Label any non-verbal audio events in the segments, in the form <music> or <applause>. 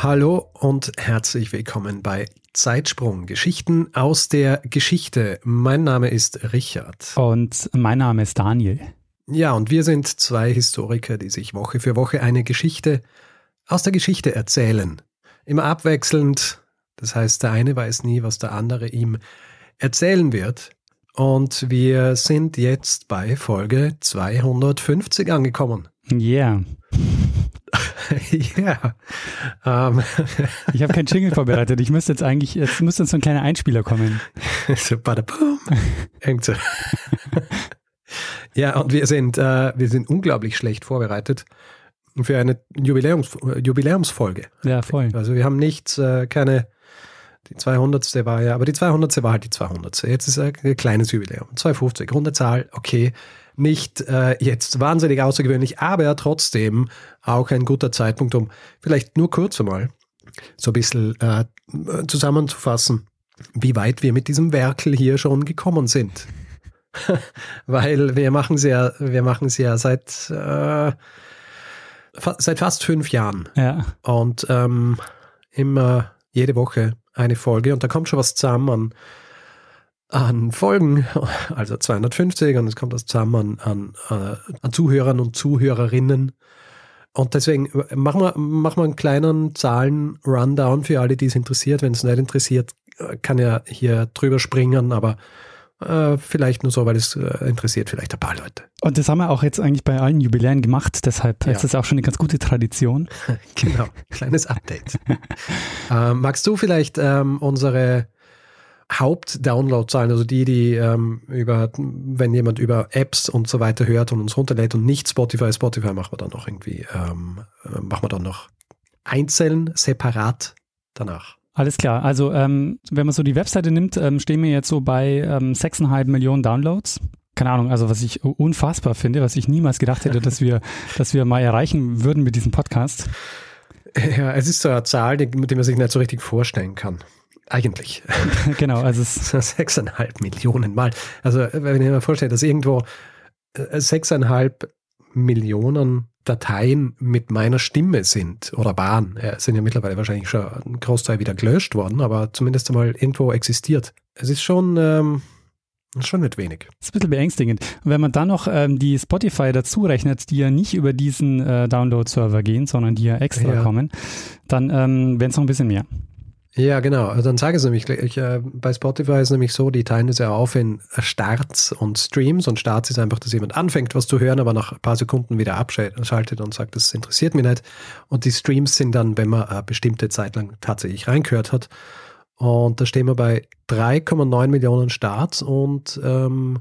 Hallo und herzlich willkommen bei Zeitsprung, Geschichten aus der Geschichte. Mein Name ist Richard. Und mein Name ist Daniel. Ja, und wir sind zwei Historiker, die sich Woche für Woche eine Geschichte aus der Geschichte erzählen. Immer abwechselnd. Das heißt, der eine weiß nie, was der andere ihm erzählen wird. Und wir sind jetzt bei Folge 250 angekommen. Yeah. <laughs> ja. Ähm. <laughs> Ich habe keinen Jingle vorbereitet. Ich müsste jetzt eigentlich, jetzt müsste so ein kleiner Einspieler kommen. <laughs> so, badabum. Irgend so. ja, und wir sind, äh, wir sind unglaublich schlecht vorbereitet für eine Jubiläums, Jubiläumsfolge. Ja, voll. Also wir haben nichts, äh, keine, die 200. war ja, aber die 200. war halt die 200. Jetzt ist ein kleines Jubiläum. 250, runde Zahl, okay nicht äh, jetzt wahnsinnig außergewöhnlich, aber trotzdem auch ein guter Zeitpunkt, um vielleicht nur kurz einmal so ein bisschen äh, zusammenzufassen, wie weit wir mit diesem Werkel hier schon gekommen sind. <laughs> Weil wir machen es ja, wir machen es ja seit, äh, fa seit fast fünf Jahren. Ja. Und ähm, immer jede Woche eine Folge und da kommt schon was zusammen an, an Folgen, also 250 und es kommt das zusammen an, an, äh, an Zuhörern und Zuhörerinnen. Und deswegen machen wir, machen wir einen kleinen Zahlen-Rundown für alle, die es interessiert. Wenn es nicht interessiert, kann er hier drüber springen, aber äh, vielleicht nur so, weil es äh, interessiert vielleicht ein paar Leute. Und das haben wir auch jetzt eigentlich bei allen Jubiläen gemacht, deshalb Ja. ist das auch schon eine ganz gute Tradition. <laughs> genau, kleines Update. <laughs> ähm, magst du vielleicht ähm, unsere Haupt-Download-Zahlen, also die, die ähm, über, wenn jemand über Apps und so weiter hört und uns runterlädt und nicht Spotify, Spotify machen wir dann noch irgendwie, ähm, äh, machen wir dann noch einzeln, separat danach. Alles klar. Also ähm, wenn man so die Webseite nimmt, ähm, stehen wir jetzt so bei ähm, 6,5 Millionen Downloads. Keine Ahnung, also was ich unfassbar finde, was ich niemals gedacht hätte, dass wir, <laughs> dass wir mal erreichen würden mit diesem Podcast. Ja, es ist so eine Zahl, die, die man sich nicht so richtig vorstellen kann. Eigentlich. <laughs> genau, also es, Sechseinhalb Millionen Mal. Also wenn ich mir vorstelle, dass irgendwo äh, sechseinhalb Millionen Dateien mit meiner Stimme sind oder waren, äh, sind ja mittlerweile wahrscheinlich schon ein Großteil wieder gelöscht worden, aber zumindest einmal irgendwo existiert. Es ist schon, ähm, schon nicht wenig. ist ein bisschen beängstigend. Und wenn man dann noch ähm, die Spotify dazu rechnet, die ja nicht über diesen äh, Download-Server gehen, sondern die ja extra Ja. kommen, dann ähm, wären es noch ein bisschen mehr. Ja, genau. Also dann sage ich es nämlich gleich. Ich, äh, bei Spotify ist es nämlich so, die teilen es ja auf in Starts und Streams. Und Starts ist einfach, dass jemand anfängt, was zu hören, aber nach ein paar Sekunden wieder abschaltet und sagt, das interessiert mich nicht. Und die Streams sind dann, wenn man eine bestimmte Zeit lang tatsächlich reingehört hat. Und da stehen wir bei 3,9 Millionen Starts und ähm,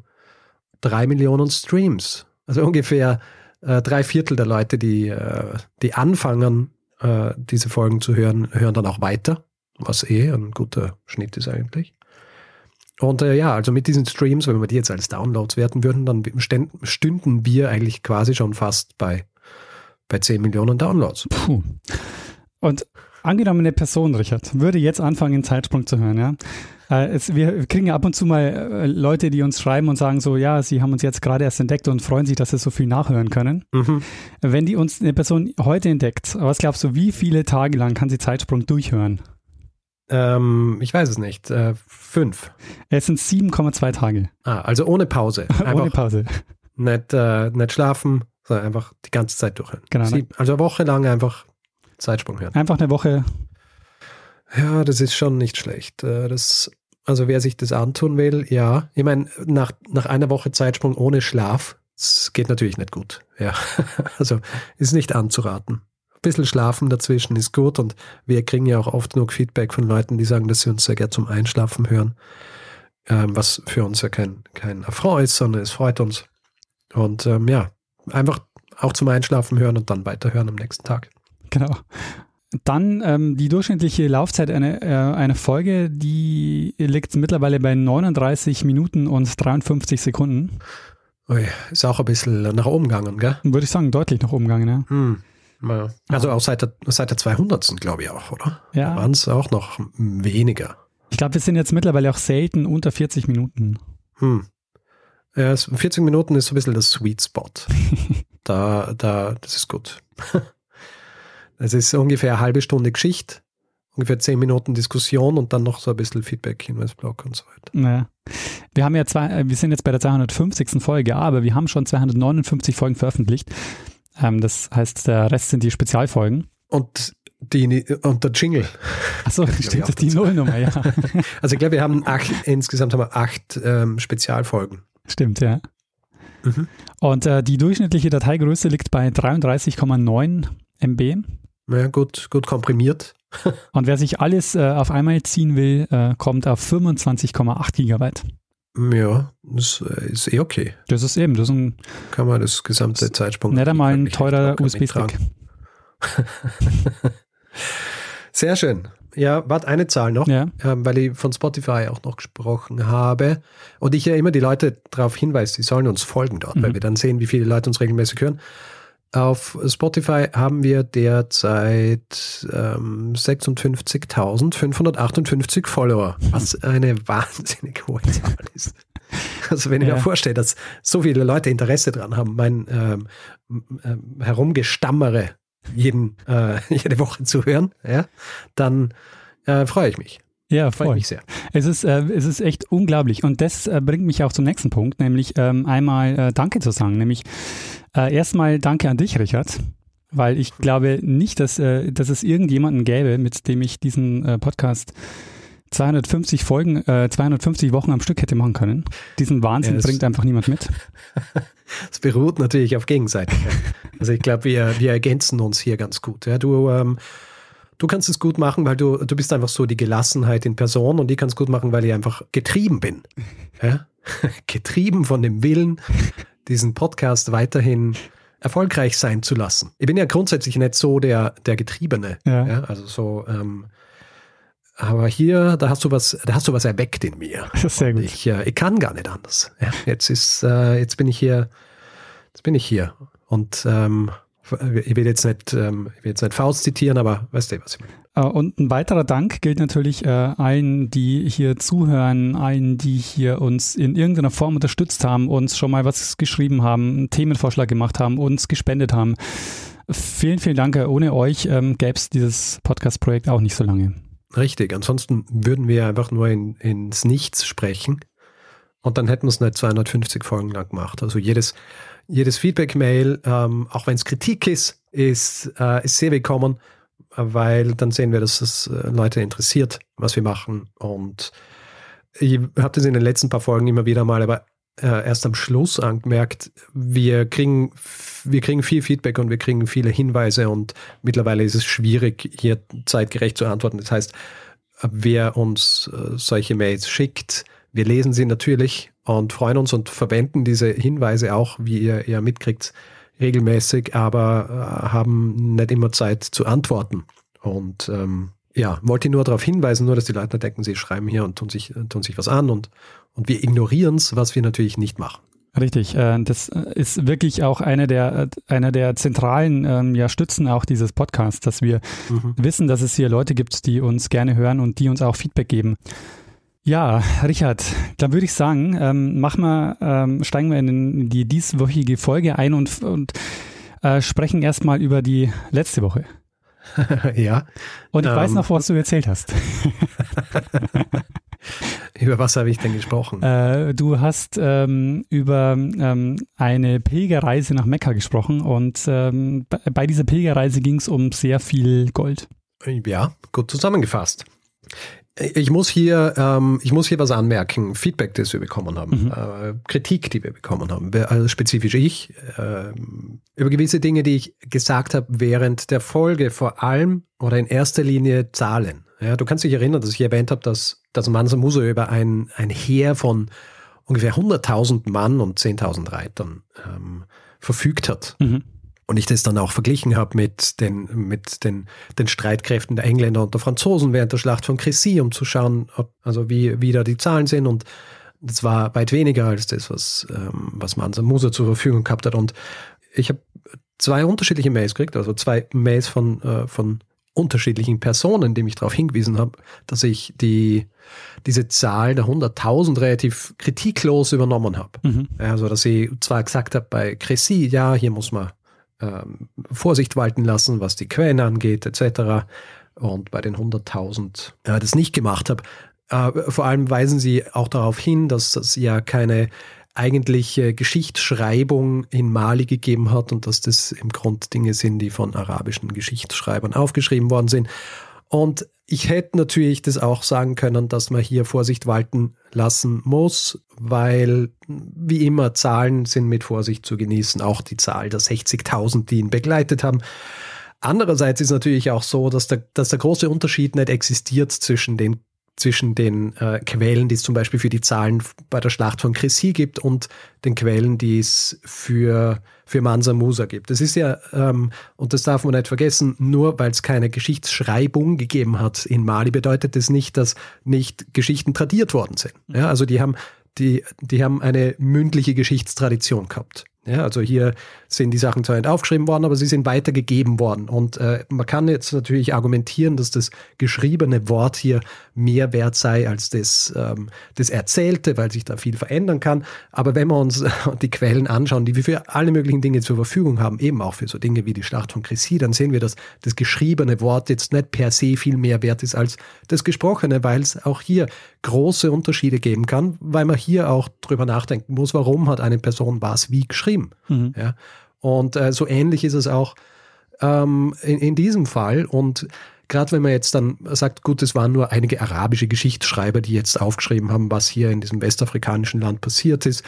3 Millionen Streams. Also ungefähr äh, drei Viertel der Leute, die, äh, die anfangen, äh, diese Folgen zu hören, hören dann auch weiter was eh ein guter Schnitt ist eigentlich. Und äh, ja, also mit diesen Streams, wenn wir die jetzt als Downloads werten würden, dann stünden wir eigentlich quasi schon fast bei, bei 10 Millionen Downloads. Puh. Und angenommen, eine Person, Richard, würde jetzt anfangen, einen Zeitsprung zu hören, ja. Äh, es, wir kriegen ja ab und zu mal äh, Leute, die uns schreiben und sagen so, ja, sie haben uns jetzt gerade erst entdeckt und freuen sich, dass sie so viel nachhören können. Mhm. Wenn die uns eine Person heute entdeckt, was glaubst du, wie viele Tage lang kann sie Zeitsprung durchhören? Ähm, ich weiß es nicht. Äh, fünf. Es sind 7,2 Tage. Ah, also ohne Pause. <laughs> Ohne Pause. Nicht, äh, nicht schlafen, sondern einfach die ganze Zeit durchhören. Genau. Sieb, also eine Woche lang einfach Zeitsprung hören. Einfach eine Woche. Ja, das ist schon nicht schlecht. Äh, Das, also wer sich das antun will, ja. Ich meine, nach, nach einer Woche Zeitsprung ohne Schlaf, das geht natürlich nicht gut. Ja, <laughs> also ist nicht anzuraten. Ein bisschen Schlafen dazwischen ist gut und wir kriegen ja auch oft genug Feedback von Leuten, die sagen, dass sie uns sehr gerne zum Einschlafen hören. Ähm, was für uns ja kein, kein Affront ist, sondern es freut uns. Und ähm, ja, einfach auch zum Einschlafen hören und dann weiterhören am nächsten Tag. Genau. Dann ähm, die durchschnittliche Laufzeit einer, äh, einer Folge, die liegt mittlerweile bei 39 Minuten und 53 Sekunden. Ui, ist auch ein bisschen nach oben gegangen, gell? Würde ich sagen, deutlich nach oben gegangen, ja. Hm. Ja. Also auch seit der, seit der 200. glaube ich auch, oder? Ja. Waren es auch noch weniger. Ich glaube, wir sind jetzt mittlerweile auch selten unter 40 Minuten. Hm. Ja, es- 40 Minuten ist so ein bisschen das Sweet Spot. <laughs> da, da, das ist gut. <laughs> Es ist ungefähr eine halbe Stunde Geschichte, ungefähr 10 Minuten Diskussion und dann noch so ein bisschen Feedback, Hinweisblock und so weiter. Naja. Wir haben ja zwei, äh, wir sind jetzt bei der 250. Folge, aber wir haben schon 259 Folgen veröffentlicht. Ähm, das heißt, der Rest sind die Spezialfolgen. Und, die, und der Jingle. Achso, <laughs> stimmt, die Nullnummer, ja. <laughs> Also ich glaube, wir haben acht, insgesamt haben wir acht ähm, Spezialfolgen. Stimmt, ja. Mhm. Und äh, die durchschnittliche Dateigröße liegt bei 33,9 MB. Ja, gut, gut komprimiert. <laughs> Und wer sich alles äh, auf einmal ziehen will, äh, kommt auf 25,8 Gigabyte. Ja, das äh, ist eh okay. Das ist eben, das ist ein Kann man das gesamte Zeitsprung. nicht einmal ein teurer USB-Stick. <laughs> Sehr schön. Ja, warte, eine Zahl noch, Ja, ähm, weil ich von Spotify auch noch gesprochen habe. Und ich ja immer die Leute darauf hinweise, sie sollen uns folgen dort, weil Mhm. wir dann sehen, wie viele Leute uns regelmäßig hören. Auf Spotify haben wir derzeit ähm, 56.558 Follower, was eine wahnsinnig hohe Zahl ist. Also wenn ich Ja. mir vorstelle, dass so viele Leute Interesse dran haben, mein ähm, ähm, Herumgestammere jeden, äh, jede Woche zu hören, ja, dann äh, freue ich mich. ja, Freue mich sehr. Es ist, äh, es ist echt unglaublich. Und das äh, bringt mich auch zum nächsten Punkt, nämlich ähm, einmal äh, Danke zu sagen. Nämlich äh, erstmal Danke an dich, Richard. Weil ich glaube nicht, dass, äh, dass es irgendjemanden gäbe, mit dem ich diesen äh, Podcast 250 Folgen, äh, 250 Wochen am Stück hätte machen können. Diesen Wahnsinn Ja, bringt einfach niemand mit. <laughs> Es beruht natürlich auf Gegenseitigkeit. Also ich glaube, wir, wir ergänzen uns hier ganz gut. Ja, du, ähm, du kannst es gut machen, weil du, du bist einfach so die Gelassenheit in Person und ich kann es gut machen, weil ich einfach getrieben bin. Ja? <laughs> getrieben von dem Willen, diesen Podcast weiterhin erfolgreich sein zu lassen. Ich bin ja grundsätzlich nicht so der, der Getriebene. Ja. also so, ähm, aber hier, da hast du was, da hast du was erweckt in mir. Das <laughs> ist sehr gut. Ich, äh, ich kann gar nicht anders. Ja, jetzt ist, äh, jetzt bin ich hier, jetzt bin ich hier. Und ähm, ich will jetzt nicht, ähm, ich will jetzt nicht Faust zitieren, aber weißt du, was ich meine. Äh, Und ein weiterer Dank gilt natürlich äh, allen, die hier zuhören, allen, die hier uns in irgendeiner Form unterstützt haben, uns schon mal was geschrieben haben, einen Themenvorschlag gemacht haben, uns gespendet haben. Vielen, vielen Dank. Ohne euch ähm, gäbe es dieses Podcast-Projekt auch nicht so lange. Richtig. Ansonsten würden wir einfach nur in, ins Nichts sprechen. Und dann hätten wir es nicht 250 Folgen lang gemacht. Also jedes, jedes Feedback-Mail, ähm, auch wenn es Kritik ist, ist, äh, ist sehr willkommen, weil dann sehen wir, dass es äh, Leute interessiert, was wir machen. Und ich habe das in den letzten paar Folgen immer wieder mal, aber äh, erst am Schluss angemerkt, wir kriegen, wir kriegen viel Feedback und wir kriegen viele Hinweise und mittlerweile ist es schwierig, hier zeitgerecht zu antworten. Das heißt, wer uns äh, solche Mails schickt, wir lesen sie natürlich und freuen uns und verwenden diese Hinweise auch, wie ihr, ihr mitkriegt, regelmäßig, aber haben nicht immer Zeit zu antworten. Und ähm, ja, wollte nur darauf hinweisen, nur dass die Leute denken, sie schreiben hier und tun sich, tun sich was an und, und wir ignorieren es, was wir natürlich nicht machen. Richtig, äh, das ist wirklich auch eine der, einer der zentralen ähm, ja, Stützen auch dieses Podcasts, dass wir wissen, dass es hier Leute gibt, die uns gerne hören und die uns auch Feedback geben. Ja, Richard, dann würde ich sagen, ähm, machen wir, ähm, steigen wir in die dieswöchige Folge ein und, und äh, sprechen erstmal über die letzte Woche. <laughs> ja, Und ich weiß Ähm. noch, was du erzählt hast. <laughs> über was habe ich denn gesprochen? Äh, du hast ähm, über ähm, eine Pilgerreise nach Mekka gesprochen und ähm, bei, bei dieser Pilgerreise ging es um sehr viel Gold. Ja, gut zusammengefasst. Ich muss hier, ähm, ich muss hier was anmerken. Feedback, das wir bekommen haben, Mhm. äh, Kritik, die wir bekommen haben, also spezifisch ich, ähm, über gewisse Dinge, die ich gesagt habe während der Folge, vor allem oder in erster Linie Zahlen. Ja, du kannst dich erinnern, dass ich erwähnt habe, dass, dass Mansa Musa über ein, ein Heer von ungefähr 100.000 Mann und 10.000 Reitern ähm, verfügt hat. Mhm. Und ich das dann auch verglichen habe mit den, mit den, den Streitkräften der Engländer und der Franzosen während der Schlacht von Crécy, um zu schauen, ob, also wie, wie da die Zahlen sind. Und das war weit weniger als das, was, ähm, was Mansa Musa zur Verfügung gehabt hat. Und ich habe zwei unterschiedliche Mails gekriegt, also zwei Mails von, äh, von unterschiedlichen Personen, die mich darauf hingewiesen haben, dass ich die, diese Zahl der 100.000 relativ kritiklos übernommen habe. Mhm. Also, dass ich zwar gesagt habe bei Crécy, ja, hier muss man ähm, Vorsicht walten lassen, was die Quellen angeht, etc. Und bei den 100.000 äh, das nicht gemacht habe. Äh, vor allem weisen sie auch darauf hin, dass es ja keine eigentliche Geschichtsschreibung in Mali gegeben hat und dass das im Grund Dinge sind, die von arabischen Geschichtsschreibern aufgeschrieben worden sind. Und ich hätte natürlich das auch sagen können, dass man hier Vorsicht walten lassen muss, weil wie immer Zahlen sind mit Vorsicht zu genießen, auch die Zahl der 60.000, die ihn begleitet haben. Andererseits ist natürlich auch so, dass der, dass der große Unterschied nicht existiert zwischen den zwischen den äh, Quellen, die es zum Beispiel für die Zahlen bei der Schlacht von Crécy gibt und den Quellen, die es für, für Mansa Musa gibt. Das ist ja, ähm, und das darf man nicht vergessen, nur weil es keine Geschichtsschreibung gegeben hat in Mali, bedeutet das nicht, dass nicht Geschichten tradiert worden sind. Ja, also die haben, die, die haben eine mündliche Geschichtstradition gehabt. Ja, also hier sind die Sachen zwar nicht aufgeschrieben worden, aber sie sind weitergegeben worden. Und äh, man kann jetzt natürlich argumentieren, dass das geschriebene Wort hier mehr wert sei als das, ähm, das Erzählte, weil sich da viel verändern kann. Aber wenn wir uns <laughs> die Quellen anschauen, die wir für alle möglichen Dinge zur Verfügung haben, eben auch für so Dinge wie die Schlacht von Crécy, dann sehen wir, dass das geschriebene Wort jetzt nicht per se viel mehr wert ist als das gesprochene, weil es auch hier große Unterschiede geben kann, weil man hier auch drüber nachdenken muss, warum hat eine Person was wie geschrieben. Mhm. Ja? Und äh, so ähnlich ist es auch ähm, in, in diesem Fall. Und gerade wenn man jetzt dann sagt, gut, es waren nur einige arabische Geschichtsschreiber, die jetzt aufgeschrieben haben, was hier in diesem westafrikanischen Land passiert ist,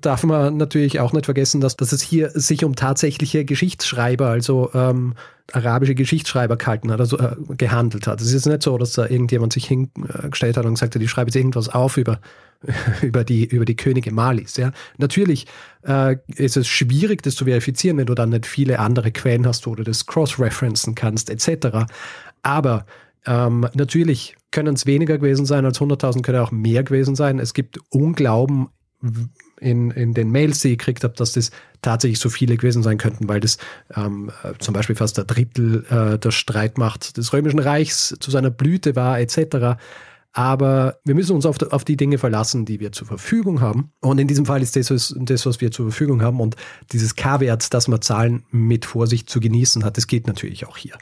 darf man natürlich auch nicht vergessen, dass, dass es hier sich um tatsächliche Geschichtsschreiber, also ähm, arabische Geschichtsschreiber gehalten hat, also äh, gehandelt hat. Es ist nicht so, dass da irgendjemand sich hingestellt hat und gesagt hat, ich schreibe jetzt irgendwas auf über, <laughs> über, die, über die Könige Malis. Ja. Natürlich äh, ist es schwierig, das zu verifizieren, wenn du dann nicht viele andere Quellen hast, wo du das cross-referencen kannst, etc. Aber ähm, natürlich können es weniger gewesen sein als 100.000, können auch mehr gewesen sein. Es gibt Unglauben in, in den Mails, die ich gekriegt habe, dass das tatsächlich so viele gewesen sein könnten, weil das ähm, äh, zum Beispiel fast ein Drittel äh, der Streitmacht des Römischen Reichs zu seiner Blüte war, etc. Aber wir müssen uns auf, auf, die Dinge verlassen, die wir zur Verfügung haben. Und in diesem Fall ist das, das, was wir zur Verfügung haben. Und dieses K-Wert, dass man Zahlen mit Vorsicht zu genießen hat, das geht natürlich auch hier.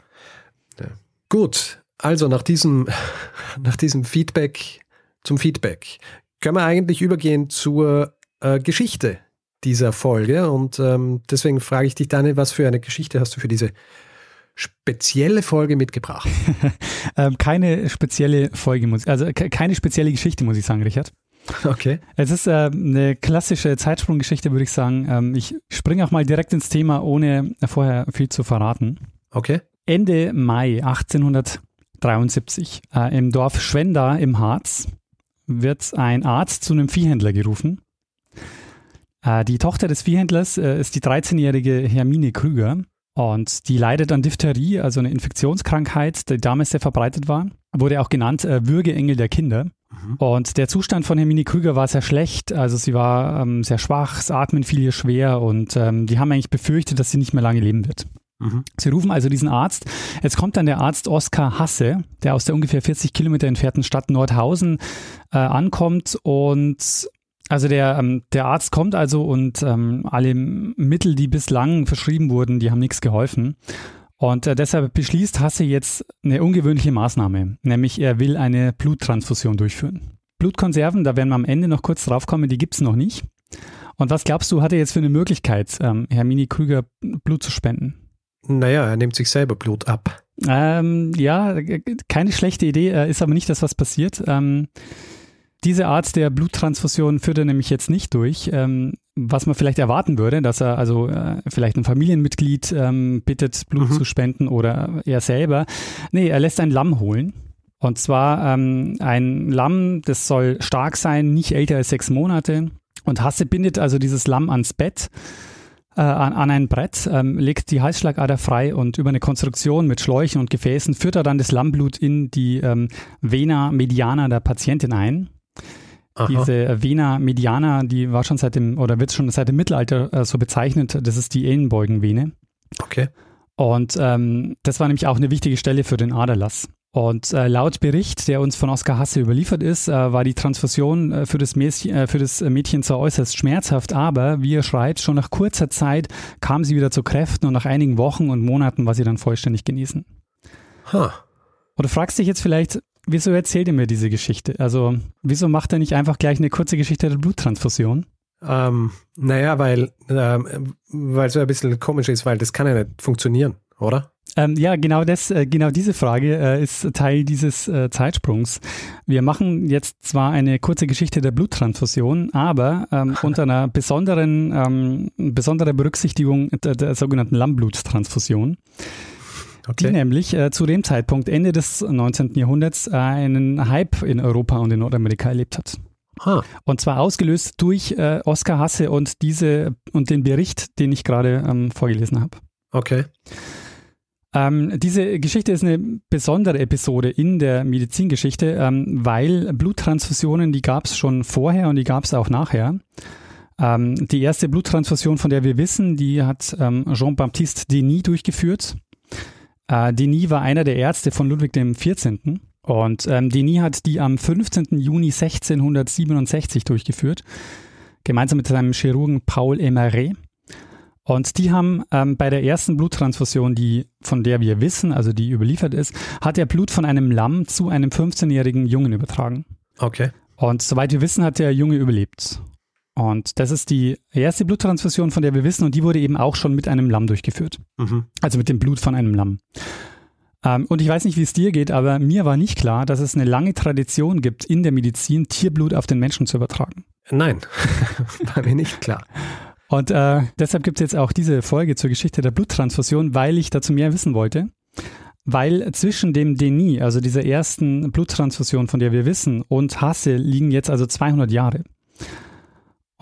Ja. Gut, also nach diesem, <laughs> nach diesem Feedback zum Feedback können wir eigentlich übergehen zur äh, Geschichte dieser Folge. Und ähm, deswegen frage ich dich, Daniel, was für eine Geschichte hast du für diese spezielle Folge mitgebracht? <laughs> ähm, keine spezielle Folge, muss, also keine spezielle Geschichte, muss ich sagen, Richard. Okay. Es ist äh, eine klassische Zeitsprunggeschichte, würde ich sagen. Ähm, ich springe auch mal direkt ins Thema, ohne vorher viel zu verraten. Okay. Ende Mai 1873 äh, im Dorf Schwenda im Harz wird ein Arzt zu einem Viehhändler gerufen. Äh, die Tochter des Viehhändlers äh, ist die 13-jährige Hermine Krüger und die leidet an Diphtherie, also eine Infektionskrankheit, die damals sehr verbreitet war. Wurde auch genannt äh, Würgeengel der Kinder. Mhm. Und der Zustand von Hermine Krüger war sehr schlecht. Also sie war ähm, sehr schwach, das Atmen fiel ihr schwer und ähm, die haben eigentlich befürchtet, dass sie nicht mehr lange leben wird. Mhm. Sie rufen also diesen Arzt. Jetzt kommt dann der Arzt Oskar Hasse, der aus der ungefähr 40 Kilometer entfernten Stadt Nordhausen äh, ankommt und also der, ähm, der Arzt kommt also und ähm, alle Mittel, die bislang verschrieben wurden, die haben nichts geholfen. Und äh, deshalb beschließt Hasse jetzt eine ungewöhnliche Maßnahme, nämlich er will eine Bluttransfusion durchführen. Blutkonserven, da werden wir am Ende noch kurz drauf kommen, die gibt es noch nicht. Und was glaubst du, hat er jetzt für eine Möglichkeit, ähm, Hermine Krüger Blut zu spenden? Naja, er nimmt sich selber Blut ab. Ähm, ja, keine schlechte Idee, äh, ist aber nicht das, was passiert. Ähm, diese Art der Bluttransfusion führt er nämlich jetzt nicht durch. Ähm, was man vielleicht erwarten würde, dass er also äh, vielleicht ein Familienmitglied ähm, bittet, Blut mhm. zu spenden oder er selber. Nee, er lässt ein Lamm holen. Und zwar ähm, ein Lamm, das soll stark sein, nicht älter als sechs Monate. Und Hasse bindet also dieses Lamm ans Bett äh, an, an ein Brett, ähm, legt die Halsschlagader frei und über eine Konstruktion mit Schläuchen und Gefäßen führt er dann das Lammblut in die ähm, Vena mediana der Patientin ein. Aha. Diese Vena mediana, die war schon seit dem, oder wird schon seit dem Mittelalter äh, so bezeichnet, das ist die Ellenbeugenvene. Okay. Und ähm, das war nämlich auch eine wichtige Stelle für den Aderlass. Und äh, laut Bericht, der uns von Oskar Hasse überliefert ist, äh, war die Transfusion äh, für, das Mädchen, äh, für das Mädchen zwar äußerst schmerzhaft, aber wie er schreibt, schon nach kurzer Zeit kam sie wieder zu Kräften und nach einigen Wochen und Monaten war sie dann vollständig genesen. Huh. Oder fragst dich jetzt vielleicht, wieso erzählt er mir diese Geschichte? Also, wieso macht er nicht einfach gleich eine kurze Geschichte der Bluttransfusion? Ähm, naja, weil ähm, weil so ein bisschen komisch ist, weil das kann ja nicht funktionieren, oder? Ähm, ja, genau das, äh, genau diese Frage äh, ist Teil dieses äh, Zeitsprungs. Wir machen jetzt zwar eine kurze Geschichte der Bluttransfusion, aber ähm, <laughs> unter einer besonderen, ähm, besonderer Berücksichtigung der, der sogenannten Lammbluttransfusion. Okay. Die nämlich äh, zu dem Zeitpunkt Ende des 19. Jahrhunderts äh, einen Hype in Europa und in Nordamerika erlebt hat. Huh. Und zwar ausgelöst durch äh, Oskar Hasse und diese und den Bericht, den ich gerade ähm, vorgelesen habe. Okay. Ähm, diese Geschichte ist eine besondere Episode in der Medizingeschichte, ähm, weil Bluttransfusionen, die gab es schon vorher und die gab es auch nachher. Ähm, die erste Bluttransfusion, von der wir wissen, die hat ähm, Jean-Baptiste Denis durchgeführt. Äh, Denis war einer der Ärzte von Ludwig XIV. Und ähm, Denis hat die am 15. Juni 1667 durchgeführt, gemeinsam mit seinem Chirurgen Paul Emeret. Und die haben ähm, bei der ersten Bluttransfusion, die von der wir wissen, also die überliefert ist, hat er Blut von einem Lamm zu einem 15-jährigen Jungen übertragen. Okay. Und soweit wir wissen, hat der Junge überlebt. Und das ist die erste Bluttransfusion, von der wir wissen, und die wurde eben auch schon mit einem Lamm durchgeführt. Mhm. Also mit dem Blut von einem Lamm. Ähm, und ich weiß nicht, wie es dir geht, aber mir war nicht klar, dass es eine lange Tradition gibt, in der Medizin Tierblut auf den Menschen zu übertragen. Nein, <laughs> war mir nicht klar. Und äh, deshalb gibt es jetzt auch diese Folge zur Geschichte der Bluttransfusion, weil ich dazu mehr wissen wollte. Weil zwischen dem Denis, also dieser ersten Bluttransfusion, von der wir wissen, und Hasse liegen jetzt also 200 Jahre.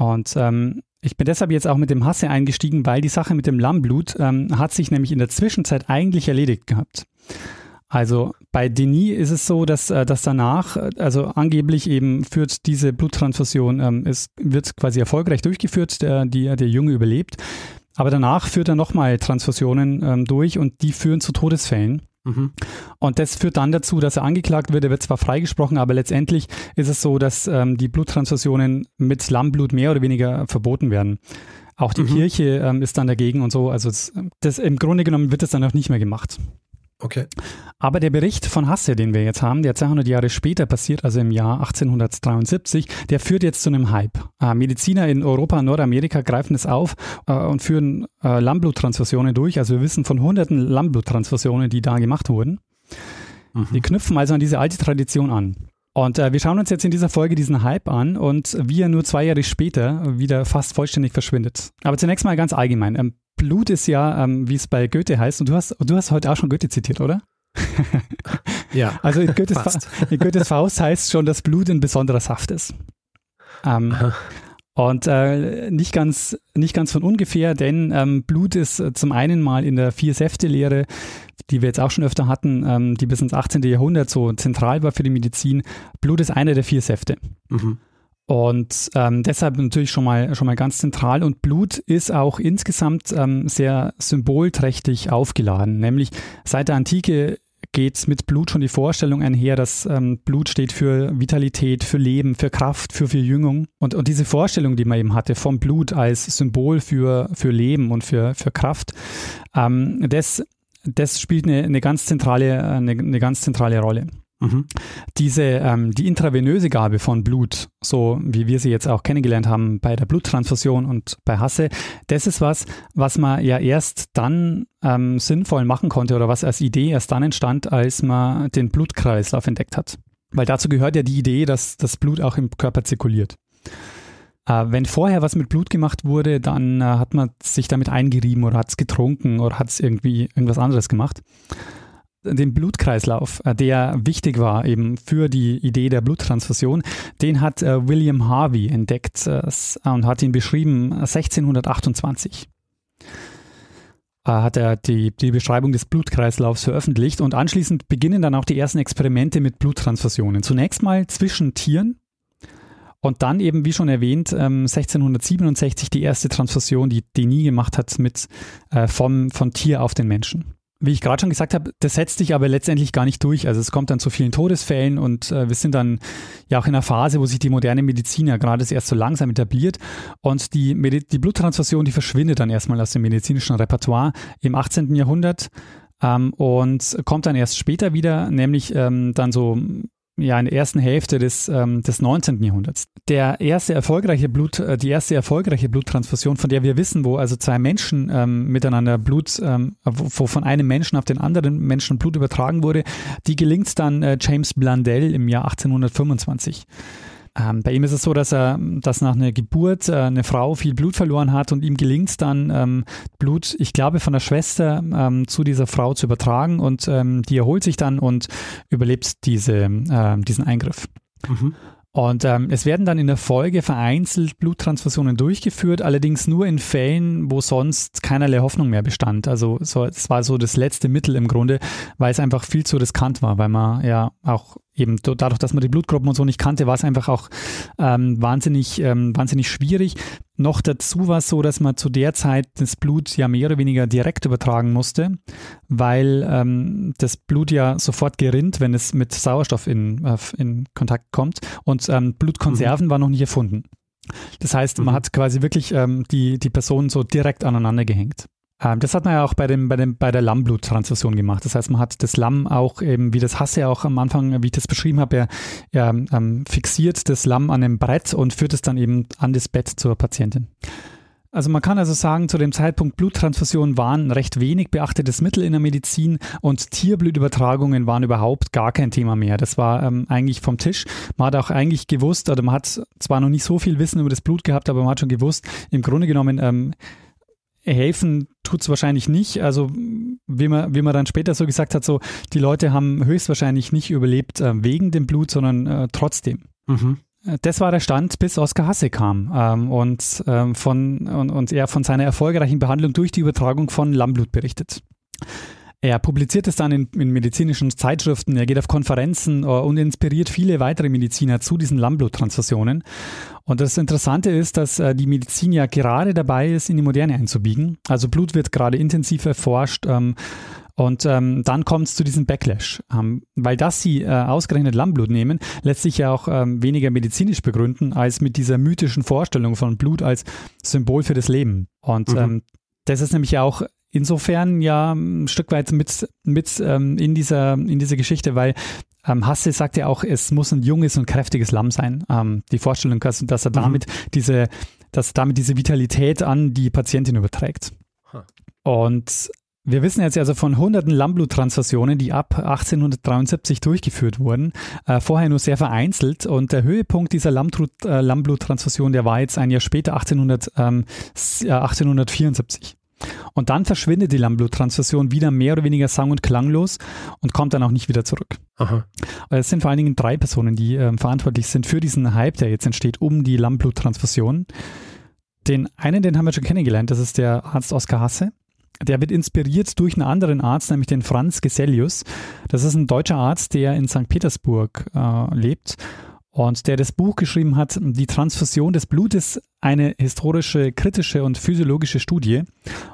Und ähm, ich bin deshalb jetzt auch mit dem Hasse eingestiegen, weil die Sache mit dem Lammblut ähm, hat sich nämlich in der Zwischenzeit eigentlich erledigt gehabt. Also bei Denis ist es so, dass, äh, dass danach, äh, also angeblich eben führt diese Bluttransfusion, ähm, es wird quasi erfolgreich durchgeführt, der, die, der Junge überlebt. Aber danach führt er nochmal Transfusionen ähm, durch und die führen zu Todesfällen. Mhm. Und das führt dann dazu, dass er angeklagt wird. Er wird zwar freigesprochen, aber letztendlich ist es so, dass ähm, die Bluttransfusionen mit Lammblut mehr oder weniger verboten werden. Auch die mhm. Kirche ähm, ist dann dagegen und so. Also das, das, im Grunde genommen wird es dann auch nicht mehr gemacht. Okay. Aber der Bericht von Hasse, den wir jetzt haben, der 200 Jahre später passiert, also im Jahr 1873, der führt jetzt zu einem Hype. Äh, Mediziner in Europa und Nordamerika greifen es auf äh, und führen äh, Lammbluttransfusionen durch. Also wir wissen von hunderten Lammbluttransfusionen, die da gemacht wurden. Mhm. Die knüpfen also an diese alte Tradition an. Und äh, wir schauen uns jetzt in dieser Folge diesen Hype an und wie er nur zwei Jahre später wieder fast vollständig verschwindet. Aber zunächst mal ganz allgemein. Ähm, Blut ist ja, ähm, wie es bei Goethe heißt, und du hast, du hast heute auch schon Goethe zitiert, oder? <laughs> ja. Also in Goethes, in Goethes, Faust heißt schon, dass Blut ein besonderer Saft ist. Ähm, und äh, nicht, ganz, nicht ganz von ungefähr, denn ähm, Blut ist äh, zum einen mal in der Vier-Säfte-Lehre, die wir jetzt auch schon öfter hatten, ähm, die bis ins 18. Jahrhundert so zentral war für die Medizin. Blut ist einer der vier Säfte. Mhm. Und ähm, deshalb natürlich schon mal, schon mal ganz zentral. Und Blut ist auch insgesamt ähm, sehr symbolträchtig aufgeladen. Nämlich seit der Antike geht mit Blut schon die Vorstellung einher, dass ähm, Blut steht für Vitalität, für Leben, für Kraft, für Verjüngung. Und, und diese Vorstellung, die man eben hatte vom Blut als Symbol für, für Leben und für, für Kraft, ähm, das, das spielt eine, eine, ganz zentrale, eine, eine ganz zentrale Rolle. Mhm. Diese, ähm, die intravenöse Gabe von Blut, so wie wir sie jetzt auch kennengelernt haben bei der Bluttransfusion und bei Hasse, das ist was, was man ja erst dann ähm, sinnvoll machen konnte oder was als Idee erst dann entstand, als man den Blutkreislauf entdeckt hat. Weil dazu gehört ja die Idee, dass das Blut auch im Körper zirkuliert. Äh, wenn vorher was mit Blut gemacht wurde, dann äh, hat man sich damit eingerieben oder hat es getrunken oder hat es irgendwie irgendwas anderes gemacht den Blutkreislauf, äh, der wichtig war eben für die Idee der Bluttransfusion, den hat äh, William Harvey entdeckt äh, und hat ihn beschrieben 1628. äh, hat er die, die Beschreibung des Blutkreislaufs veröffentlicht und anschließend beginnen dann auch die ersten Experimente mit Bluttransfusionen. Zunächst mal zwischen Tieren und dann eben, wie schon erwähnt, 1667 ähm, die erste Transfusion, die Denis gemacht hat mit vom, von Tier auf den Menschen wie ich gerade schon gesagt habe, das setzt sich aber letztendlich gar nicht durch. Also es kommt dann zu vielen Todesfällen und äh, wir sind dann ja auch in einer Phase, wo sich die moderne Medizin ja gerade erst so langsam etabliert und die, Medi die Bluttransfusion, die verschwindet dann erstmal aus dem medizinischen Repertoire im 18. Jahrhundert ähm, und kommt dann erst später wieder, nämlich ähm, dann so ja, in der ersten Hälfte des, ähm, des 19. Jahrhunderts. Der erste erfolgreiche Blut, äh, die erste erfolgreiche Bluttransfusion, von der wir wissen, wo also zwei Menschen ähm, miteinander Blut, ähm, wo von einem Menschen auf den anderen Menschen Blut übertragen wurde, die gelingt dann äh, James Blundell im Jahr 1825. Ähm, bei ihm ist es so, dass er, dass nach einer Geburt äh, eine Frau viel Blut verloren hat und ihm gelingt es dann, ähm, Blut, ich glaube, von der Schwester ähm, zu dieser Frau zu übertragen und ähm, die erholt sich dann und überlebt diese, äh, diesen Eingriff. Mhm. Und ähm, es werden dann in der Folge vereinzelt Bluttransfusionen durchgeführt, allerdings nur in Fällen, wo sonst keinerlei Hoffnung mehr bestand. Also so, es war so das letzte Mittel im Grunde, weil es einfach viel zu riskant war, weil man ja auch eben dadurch, dass man die Blutgruppen und so nicht kannte, war es einfach auch ähm, wahnsinnig, ähm, wahnsinnig schwierig. Noch dazu war es so, dass man zu der Zeit das Blut ja mehr oder weniger direkt übertragen musste, weil ähm, das Blut ja sofort gerinnt, wenn es mit Sauerstoff in, äh, in Kontakt kommt. Und ähm, Blutkonserven mhm. waren noch nicht erfunden. Das heißt, man mhm. hat quasi wirklich ähm, die, die Personen so direkt aneinander gehängt. Ähm, das hat man ja auch bei, dem, bei, dem, bei der Lammbluttransfusion gemacht. Das heißt, man hat das Lamm auch eben, wie das Hasse auch am Anfang, wie ich das beschrieben habe, er ähm, fixiert das Lamm an einem Brett und führt es dann eben an das Bett zur Patientin. Also man kann also sagen, zu dem Zeitpunkt Bluttransfusionen waren recht wenig beachtetes Mittel in der Medizin und Tierblutübertragungen waren überhaupt gar kein Thema mehr. Das war ähm, eigentlich vom Tisch. Man hat auch eigentlich gewusst, oder man hat zwar noch nicht so viel Wissen über das Blut gehabt, aber man hat schon gewusst, im Grunde genommen ähm, helfen tut es wahrscheinlich nicht. Also wie man, wie man dann später so gesagt hat, so die Leute haben höchstwahrscheinlich nicht überlebt äh, wegen dem Blut, sondern äh, trotzdem. Mhm. Äh, das war der Stand, bis Oskar Hasse kam ähm, und, ähm, von, und, und er von seiner erfolgreichen Behandlung durch die Übertragung von Lammblut berichtet. Er publiziert es dann in, in, medizinischen Zeitschriften, er geht auf Konferenzen uh, und inspiriert viele weitere Mediziner zu diesen Lammbluttransfusionen. Und das Interessante ist, dass uh, die Medizin ja gerade dabei ist, in die Moderne einzubiegen. Also Blut wird gerade intensiv erforscht. Ähm, und ähm, dann kommt es zu diesem Backlash. Ähm, weil das sie äh, ausgerechnet Lammblut nehmen, lässt sich ja auch ähm, weniger medizinisch begründen, als mit dieser mythischen Vorstellung von Blut als Symbol für das Leben. Und mhm. ähm, das ist nämlich ja auch insofern ja ein Stück weit mit, mit ähm, in, dieser, in dieser Geschichte, weil ähm, Hasse sagt ja auch, es muss ein junges und kräftiges Lamm sein. Ähm, die Vorstellung, dass, dass er mhm. damit mhm. diese, dass damit diese Vitalität an die Patientin überträgt. Huh. Und wir wissen jetzt also von hunderten Lammbluttransfusionen, die ab 1873 durchgeführt wurden, äh, vorher nur sehr vereinzelt. Und der Höhepunkt dieser äh, Lammblutttransfusion, der war jetzt ein Jahr später, 1800, ähm, 1874. Und dann verschwindet die Lammbluttransfusion wieder mehr oder weniger sang- und klanglos und kommt dann auch nicht wieder zurück. Aha. Es sind vor allen Dingen drei Personen, die äh, verantwortlich sind für diesen Hype, der jetzt entsteht um die Lammbluttransfusion. Den einen, den haben wir schon kennengelernt, das ist der Arzt Oskar Hasse. Der wird inspiriert durch einen anderen Arzt, nämlich den Franz Gesellius. Das ist ein deutscher Arzt, der in St. Petersburg äh, lebt und der das Buch geschrieben hat, Die Transfusion des Blutes, eine historische, kritische und physiologische Studie.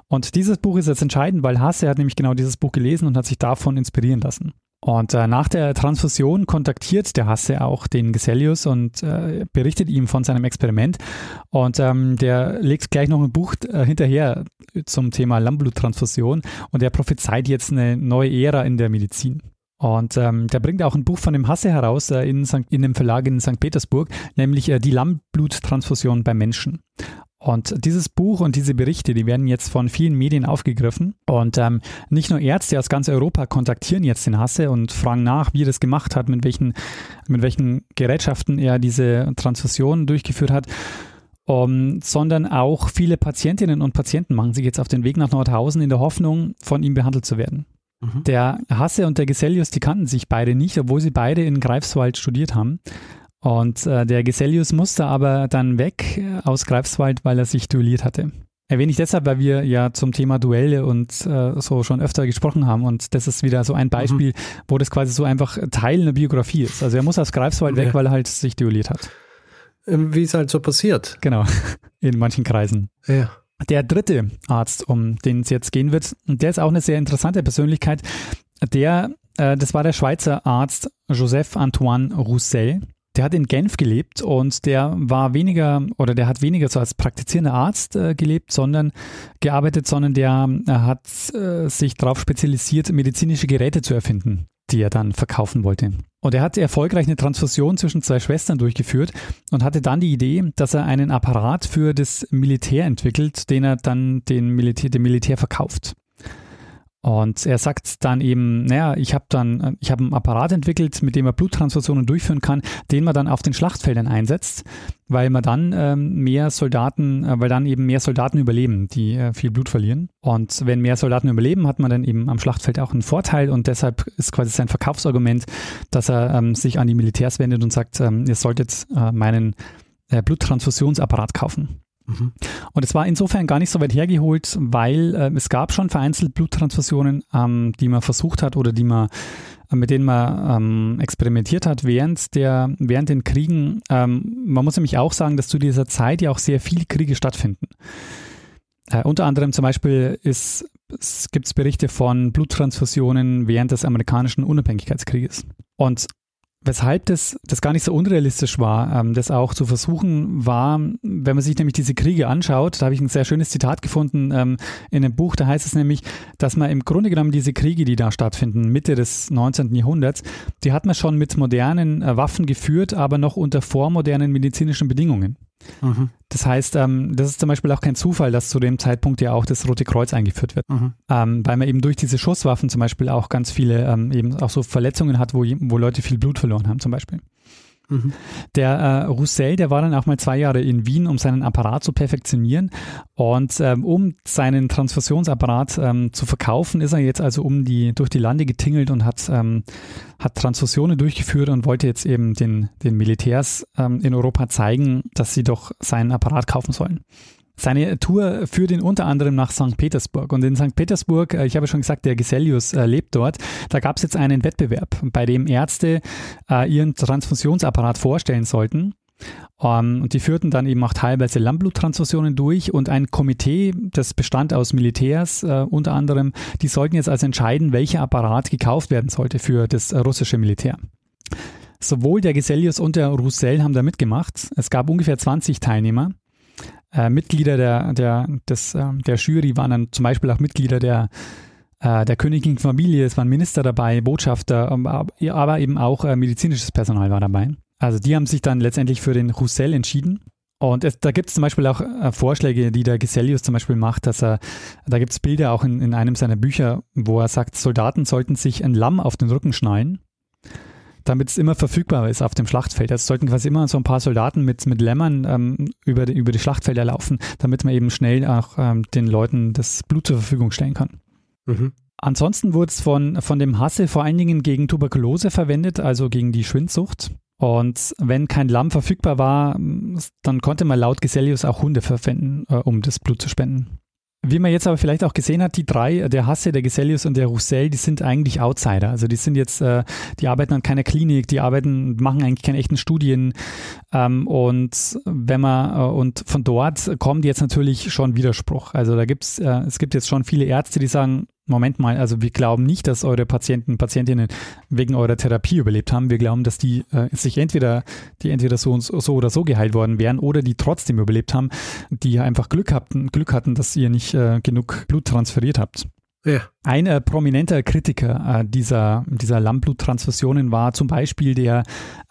Und dieses Buch ist jetzt entscheidend, weil Hasse hat nämlich genau dieses Buch gelesen und hat sich davon inspirieren lassen. Und äh, nach der Transfusion kontaktiert der Hasse auch den Gesellius und äh, berichtet ihm von seinem Experiment. Und ähm, der legt gleich noch ein Buch äh, hinterher zum Thema Lammbluttransfusion und er prophezeit jetzt eine neue Ära in der Medizin. Und ähm, der bringt auch ein Buch von dem Hasse heraus äh, in, St. in dem Verlag in St. Petersburg, nämlich äh, Die Lammbluttransfusion beim Menschen. Und dieses Buch und diese Berichte, die werden jetzt von vielen Medien aufgegriffen. Und ähm, nicht nur Ärzte aus ganz Europa kontaktieren jetzt den Hasse und fragen nach, wie er das gemacht hat, mit welchen, mit welchen Gerätschaften er diese Transfusion durchgeführt hat. Um, sondern auch viele Patientinnen und Patienten machen sich jetzt auf den Weg nach Nordhausen in der Hoffnung, von ihm behandelt zu werden. Mhm. Der Hasse und der Gesellius, die kannten sich beide nicht, obwohl sie beide in Greifswald studiert haben. Und äh, der Gesellius musste aber dann weg äh, aus Greifswald, weil er sich duelliert hatte. Erwähne ich deshalb, weil wir ja zum Thema Duelle und äh, so schon öfter gesprochen haben und das ist wieder so ein Beispiel, mhm. wo das quasi so einfach Teil einer Biografie ist. Also er muss aus Greifswald ja. weg, weil er halt sich duelliert hat. Ähm, wie es halt so passiert. Genau, <laughs> in manchen Kreisen. Ja. Der dritte Arzt, um den es jetzt gehen wird, und der ist auch eine sehr interessante Persönlichkeit, der, äh, das war der Schweizer Arzt Joseph Antoine Roussel der hat in Genf gelebt und der war weniger oder der hat weniger so als praktizierender Arzt äh, gelebt, sondern gearbeitet, sondern der äh, hat äh, sich darauf spezialisiert, medizinische Geräte zu erfinden, die er dann verkaufen wollte. Und er hat erfolgreich eine Transfusion zwischen zwei Schwestern durchgeführt und hatte dann die Idee, dass er einen Apparat für das Militär entwickelt, den er dann den Militär, dem Militär verkauft. Und er sagt dann eben, naja, ich habe dann, ich habe einen Apparat entwickelt, mit dem man Bluttransfusionen durchführen kann, den man dann auf den Schlachtfeldern einsetzt, weil man dann ähm, mehr Soldaten, äh, weil dann eben mehr Soldaten überleben, die äh, viel Blut verlieren. Und wenn mehr Soldaten überleben, hat man dann eben am Schlachtfeld auch einen Vorteil und deshalb ist quasi sein Verkaufsargument, dass er ähm, sich an die Militärs wendet und sagt, ähm, ihr solltet äh, meinen äh, Bluttransfusionsapparat kaufen. Mhm. Und es war insofern gar nicht so weit hergeholt, weil äh, es gab schon vereinzelt Bluttransfusionen, ähm, die man versucht hat oder die man äh, mit denen man ähm, experimentiert hat während der während den Kriegen. Ähm, man muss nämlich auch sagen, dass zu dieser Zeit ja auch sehr viele Kriege stattfinden. Äh, unter anderem zum Beispiel ist, es gibt Berichte von Bluttransfusionen während des amerikanischen Unabhängigkeitskrieges. Und Weshalb das, das gar nicht so unrealistisch war, ähm, das auch zu versuchen, war, wenn man sich nämlich diese Kriege anschaut, da habe ich ein sehr schönes Zitat gefunden ähm, in einem Buch, da heißt es nämlich, dass man im Grunde genommen diese Kriege, die da stattfinden, Mitte des 19. Jahrhunderts, die hat man schon mit modernen äh, Waffen geführt, aber noch unter vormodernen medizinischen Bedingungen. Mhm. Das heißt, ähm, das ist zum Beispiel auch kein Zufall, dass zu dem Zeitpunkt ja auch das Rote Kreuz eingeführt wird. Mhm. Ähm, weil man eben durch diese Schusswaffen zum Beispiel auch ganz viele ähm, eben auch so Verletzungen hat, wo, wo Leute viel Blut verloren haben zum Beispiel. Mhm. Der äh, Roussel, der war dann auch mal zwei Jahre in Wien, um seinen Apparat zu perfektionieren. Und ähm, um seinen Transfusionsapparat ähm, zu verkaufen, ist er jetzt also um die, durch die Lande getingelt und hat, ähm, hat Transfusionen durchgeführt und wollte jetzt eben den, den Militärs ähm, in Europa zeigen, dass sie doch seinen Apparat kaufen sollen. Seine Tour führt ihn unter anderem nach St. Petersburg. Und in St. Petersburg, äh, ich habe schon gesagt, der Gesellius äh, lebt dort, da gab es jetzt einen Wettbewerb, bei dem Ärzte äh, ihren Transfusionsapparat vorstellen sollten. Ähm, und die führten dann eben auch teilweise Lammbluttransfusionen durch und ein Komitee, das bestand aus Militärs unter anderem, die sollten jetzt also entscheiden, welcher Apparat gekauft werden sollte für das russische Militär. Sowohl der Gesellius und der Roussel haben da mitgemacht. Es gab ungefähr 20 Teilnehmer äh, Mitglieder der, der, des, äh, der Jury waren dann zum Beispiel auch Mitglieder der, äh, der königlichen Familie, es waren Minister dabei, Botschafter, ähm, aber eben auch äh, medizinisches Personal war dabei. Also die haben sich dann letztendlich für den Roussel entschieden. Und es, da gibt es zum Beispiel auch äh, Vorschläge, die der Gesellius zum Beispiel macht, dass er, da gibt es Bilder auch in, in einem seiner Bücher, wo er sagt, Soldaten sollten sich ein Lamm auf den Rücken schnallen damit es immer verfügbar ist auf dem Schlachtfeld. Also es sollten quasi immer so ein paar Soldaten mit, mit Lämmern ähm, über, die, über die Schlachtfelder laufen, damit man eben schnell auch ähm, den Leuten das Blut zur Verfügung stellen kann. Mhm. Ansonsten wurde es von, von dem Hasse vor allen Dingen gegen Tuberkulose verwendet, also gegen die Schwindsucht. Und wenn kein Lamm verfügbar war, dann konnte man laut Gesellius auch Hunde verwenden, äh, um das Blut zu spenden. Wie man jetzt aber vielleicht auch gesehen hat, die drei, der Hasse, der Gesellius und der Roussel, die sind eigentlich Outsider. Also die sind jetzt, äh, die arbeiten an keiner Klinik, die arbeiten, machen eigentlich keine echten Studien. Ähm, und wenn man, äh, und von dort kommt jetzt natürlich schon Widerspruch. Also da gibt's, äh, es gibt jetzt schon viele Ärzte, die sagen, Moment mal, also wir glauben nicht, dass eure Patienten, Patientinnen wegen eurer Therapie überlebt haben. Wir glauben, dass die äh, sich entweder, die entweder so, so oder so geheilt worden wären oder die trotzdem überlebt haben, die einfach Glück hatten, Glück hatten, dass ihr nicht äh, genug Blut transferiert habt. Ja. Ein äh, prominenter Kritiker äh, dieser, dieser Lammbluttransfusionen war zum Beispiel der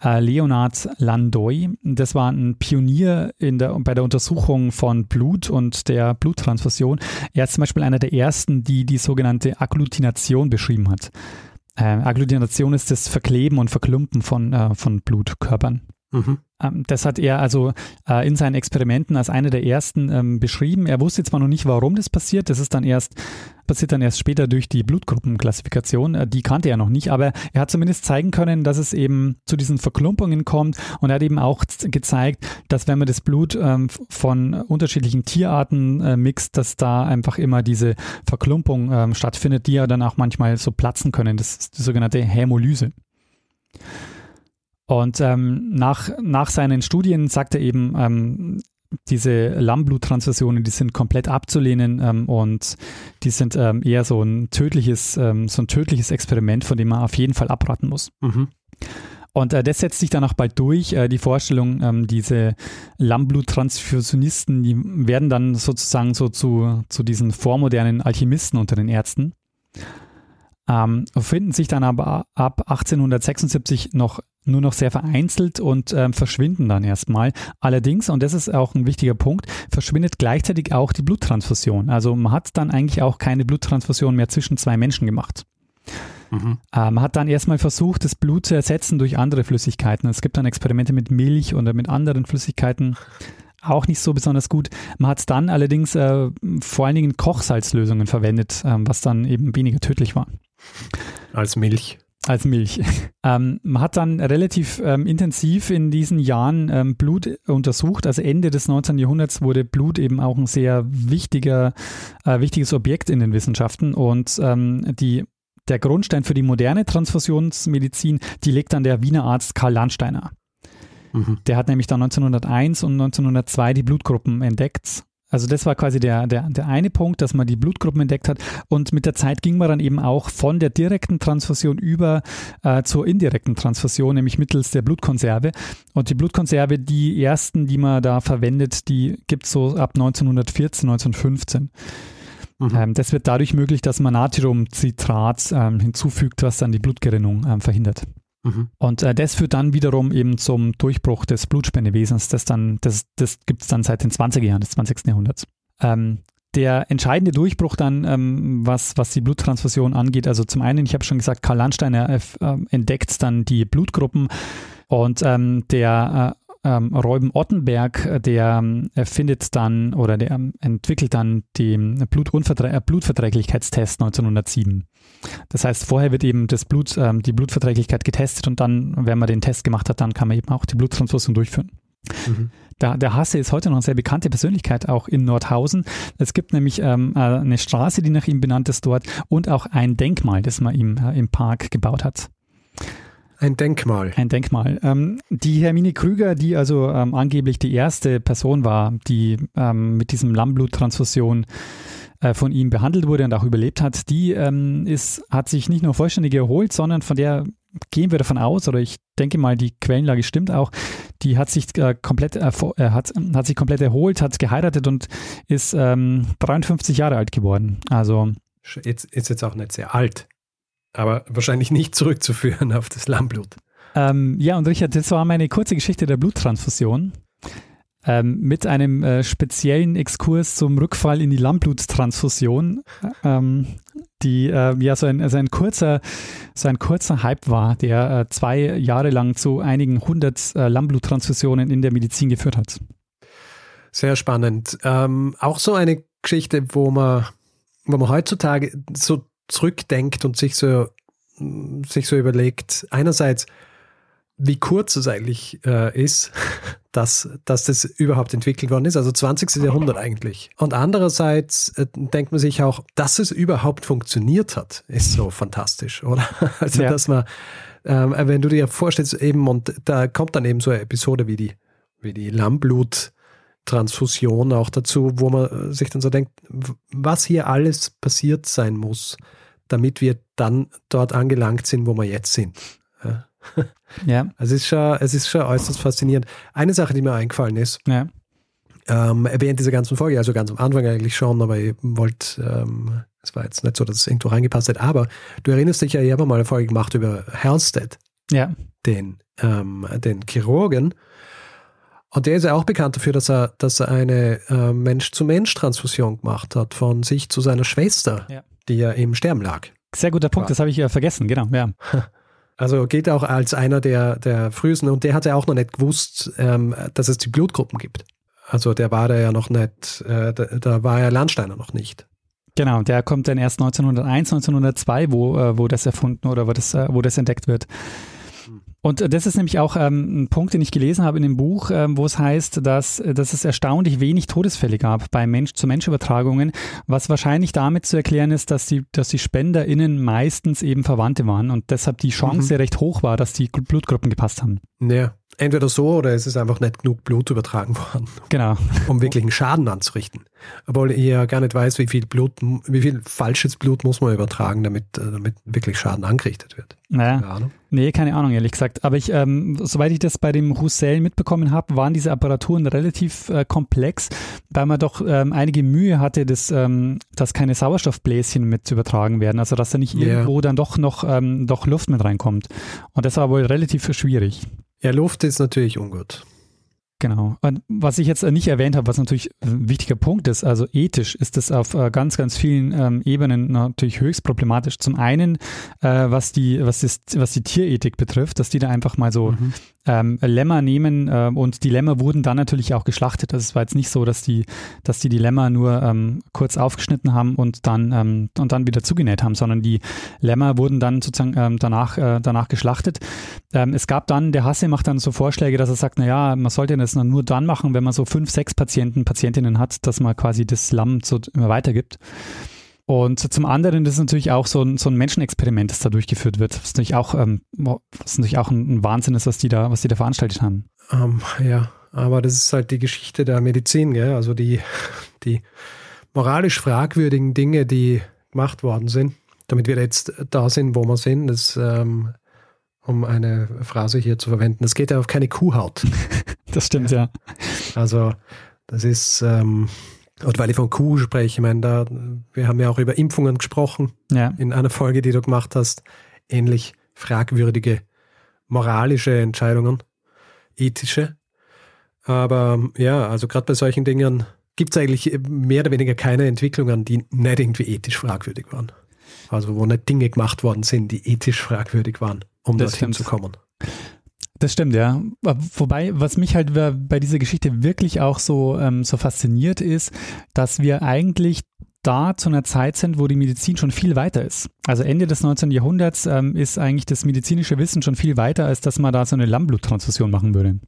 äh, Leonard Landoy. Das war ein Pionier in der, bei der Untersuchung von Blut und der Bluttransfusion. Er ist zum Beispiel einer der ersten, die die sogenannte Agglutination beschrieben hat. Äh, Agglutination ist das Verkleben und Verklumpen von, äh, von Blutkörpern. Mhm. Ähm, das hat er also äh, in seinen Experimenten als einer der ersten ähm, beschrieben. Er wusste zwar noch nicht, warum das passiert. Das ist dann erst passiert dann erst später durch die Blutgruppenklassifikation. Äh, die kannte er noch nicht, aber er hat zumindest zeigen können, dass es eben zu diesen Verklumpungen kommt und er hat eben auch gezeigt, dass wenn man das Blut ähm, von unterschiedlichen Tierarten äh, mixt, dass da einfach immer diese Verklumpung ähm, stattfindet, die ja dann auch manchmal so platzen können. Das ist die sogenannte Hämolyse. Und ähm, nach, nach seinen Studien sagt er eben, ähm, diese Lammbluttransfusionen, die sind komplett abzulehnen ähm, und die sind ähm, eher so ein tödliches, ähm, so ein tödliches Experiment, von dem man auf jeden Fall abraten muss. Mhm. Und äh, das setzt sich dann auch bald durch. Äh, die Vorstellung, ähm, diese Lammblutttransfusionisten, die werden dann sozusagen so zu, zu diesen vormodernen Alchemisten unter den Ärzten. Ähm, finden sich dann aber ab 1876 noch nur noch sehr vereinzelt und ähm, verschwinden dann erstmal. Allerdings, und das ist auch ein wichtiger Punkt, verschwindet gleichzeitig auch die Bluttransfusion. Also man hat dann eigentlich auch keine Bluttransfusion mehr zwischen zwei Menschen gemacht. Mhm. Äh, man hat dann erstmal versucht, das Blut zu ersetzen durch andere Flüssigkeiten. Es gibt dann Experimente mit Milch oder mit anderen Flüssigkeiten. Auch nicht so besonders gut. Man hat dann allerdings äh, vor allen Dingen Kochsalzlösungen verwendet, äh, was dann eben weniger tödlich war. Als Milch als Milch. <laughs> Ähm, man hat dann relativ ähm, intensiv in diesen Jahren ähm, Blut untersucht. Also Ende des 19. Jahrhunderts wurde Blut eben auch ein sehr wichtiger, äh, wichtiges Objekt in den Wissenschaften und ähm, die der Grundstein für die moderne Transfusionsmedizin, die legt dann der Wiener Arzt Karl Landsteiner. Mhm. Der hat nämlich dann 1901 und 1902 die Blutgruppen entdeckt also das war quasi der, der, der eine Punkt, dass man die Blutgruppen entdeckt hat. Und mit der Zeit ging man dann eben auch von der direkten Transfusion über äh, zur indirekten Transfusion, nämlich mittels der Blutkonserve. Und die Blutkonserve, die ersten, die man da verwendet, die gibt es so ab 1914, 1915. Mhm. Ähm, das wird dadurch möglich, dass man Natriumcitrat ähm, hinzufügt, was dann die Blutgerinnung ähm, verhindert. Mhm. Und äh, das führt dann wiederum eben zum Durchbruch des Blutspendewesens. Das, das, das gibt es dann seit den 20er Jahren des 20. Jahrhunderts. Ähm, der entscheidende Durchbruch dann, ähm, was, was die Bluttransfusion angeht, also zum einen, ich habe schon gesagt, Karl Landsteiner äh, entdeckt dann die Blutgruppen und ähm, der äh, ähm, Reuben Ottenberg, äh, der äh, findet dann oder der ähm, entwickelt dann den Blutunverträ äh, Blutverträglichkeitstest 1907. Das heißt, vorher wird eben das Blut, ähm, die Blutverträglichkeit getestet und dann, wenn man den Test gemacht hat, dann kann man eben auch die Bluttransfusion durchführen. Mhm. Da, der Hasse ist heute noch eine sehr bekannte Persönlichkeit, auch in Nordhausen. Es gibt nämlich ähm, äh, eine Straße, die nach ihm benannt ist dort und auch ein Denkmal, das man ihm äh, im Park gebaut hat. Ein Denkmal. Ein Denkmal. Ähm, die Hermine Krüger, die also ähm, angeblich die erste Person war, die ähm, mit diesem Lammbluttransfusion äh, von ihm behandelt wurde und auch überlebt hat, die ähm, ist, hat sich nicht nur vollständig erholt, sondern von der gehen wir davon aus, oder ich denke mal, die Quellenlage stimmt auch, die hat sich äh, komplett äh, hat, hat sich komplett erholt, hat geheiratet und ist 53 ähm, Jahre alt geworden. Also jetzt ist jetzt auch nicht sehr alt aber wahrscheinlich nicht zurückzuführen auf das Lammblut. Ähm, ja, und Richard, das war meine kurze Geschichte der Bluttransfusion. Ähm, mit einem äh, speziellen Exkurs zum Rückfall in die Lammbluttransfusion, ähm, die äh, ja so ein, also ein, kurzer, so ein kurzer Hype war, der äh, zwei Jahre lang zu einigen hundert äh, Lammbluttransfusionen in der Medizin geführt hat. Sehr spannend. Ähm, auch so eine Geschichte, wo man, wo man heutzutage so zurückdenkt und sich so, sich so überlegt, einerseits, wie kurz es eigentlich äh, ist, <laughs> dass, dass das überhaupt entwickelt worden ist, also 20. Jahrhundert eigentlich. Und andererseits äh, denkt man sich auch, dass es überhaupt funktioniert hat, ist so fantastisch, oder? <laughs> Also, ja. dass man, ähm, wenn du dir vorstellst, eben, und da kommt dann eben so eine Episode wie die, wie die Lammblut- Transfusion auch dazu, wo man sich dann so denkt, was hier alles passiert sein muss, damit wir dann dort angelangt sind, wo wir jetzt sind. Ja. ja. <laughs> Es ist schon, es ist schon äußerst faszinierend. Eine Sache, die mir eingefallen ist, ja. ähm, während dieser ganzen Folge, also ganz am Anfang eigentlich schon, aber ich wollte, ähm, es war jetzt nicht so, dass es irgendwo reingepasst hat, aber du erinnerst dich ja, ich habe mal eine Folge gemacht über Halstead, ja. den, ähm, den Chirurgen. Und der ist ja auch bekannt dafür, dass er, dass er eine äh, Mensch-zu-Mensch-Transfusion gemacht hat, von sich zu seiner Schwester. Ja die ja im Sterben lag. Sehr guter Punkt, war. das habe ich ja vergessen, genau, ja. <laughs> Also geht auch als einer der, der frühesten und der hatte auch noch nicht gewusst, ähm, dass es die Blutgruppen gibt. Also der war da ja noch nicht, äh, da, da, war ja Landsteiner noch nicht. Genau, der kommt dann erst 1901, 1902, wo, äh, wo das erfunden oder wo das, äh, wo das entdeckt wird. Und das ist nämlich auch ähm, ein Punkt, den ich gelesen habe in dem Buch, ähm, wo es heißt, dass, dass es erstaunlich wenig Todesfälle gab bei Mensch-zu-Mensch-Übertragungen, was wahrscheinlich damit zu erklären ist, dass die, dass die SpenderInnen meistens eben Verwandte waren und deshalb die Chance mhm. recht hoch war, dass die Blutgruppen gepasst haben. Ja, entweder so oder es ist einfach nicht genug Blut übertragen worden. <laughs> Genau. Um wirklichen Schaden anzurichten. Obwohl ich ja gar nicht weiß, wie viel Blut, wie viel falsches Blut muss man übertragen, damit, äh, damit wirklich Schaden angerichtet wird. Naja. Keine Ahnung. Nee, keine Ahnung, ehrlich gesagt. Aber ich, ähm, soweit ich das bei dem Roussel mitbekommen habe, waren diese Apparaturen relativ äh, komplex, weil man doch ähm, einige Mühe hatte, dass, ähm, dass keine Sauerstoffbläschen mit übertragen werden. Also dass da nicht yeah. irgendwo dann doch noch ähm, doch Luft mit reinkommt. Und das war wohl relativ schwierig. Ja, Luft ist natürlich ungut. Genau. Und was ich jetzt nicht erwähnt habe, was natürlich ein wichtiger Punkt ist, also ethisch ist es auf äh, ganz, ganz vielen ähm, Ebenen natürlich höchst problematisch. Zum einen, äh, was die, was das, was die Tierethik betrifft, dass die da einfach mal so mhm ähm, Lämmer nehmen äh, und die Lämmer wurden dann natürlich auch geschlachtet. Also es war jetzt nicht so, dass die, dass die die Lämmer nur ähm, kurz aufgeschnitten haben und dann ähm, und dann wieder zugenäht haben, sondern die Lämmer wurden dann sozusagen ähm, danach äh, danach geschlachtet. Ähm, es gab dann, der Hasse macht dann so Vorschläge, dass er sagt, na ja, man sollte das nur dann machen, wenn man so fünf, sechs Patienten, Patientinnen hat, dass man quasi das Lamm so immer weitergibt. Und zum anderen das ist natürlich auch so ein, so ein Menschenexperiment, das da durchgeführt wird, was natürlich auch, ähm, was natürlich auch ein, Wahnsinn ist, was die da, was die da veranstaltet haben. Um, ähm, ja, aber das ist halt die Geschichte der Medizin, gell? also die, die moralisch fragwürdigen Dinge, die gemacht worden sind, damit wir jetzt da sind, wo wir sind, das, ähm, um eine Phrase hier zu verwenden, das geht ja auf keine Kuhhaut. <laughs> das stimmt, ja. Also das ist, ähm, und weil ich von Kuh spreche, ich meine, da, wir haben ja auch über Impfungen gesprochen ja. in einer Folge, die du gemacht hast. Ähnlich fragwürdige moralische Entscheidungen, ethische. Aber ja, also gerade bei solchen Dingen gibt es eigentlich mehr oder weniger keine Entwicklungen, die nicht irgendwie ethisch fragwürdig waren. Also wo nicht Dinge gemacht worden sind, die ethisch fragwürdig waren, um das dorthin zu kommen. Das stimmt, ja. Wobei, was mich halt bei dieser Geschichte wirklich auch so, ähm, so fasziniert ist, dass wir eigentlich da zu einer Zeit sind, wo die Medizin schon viel weiter ist. Also Ende des 19. Jahrhunderts ähm, ist eigentlich das medizinische Wissen schon viel weiter, als dass man da so eine Lammbluttransfusion machen würde.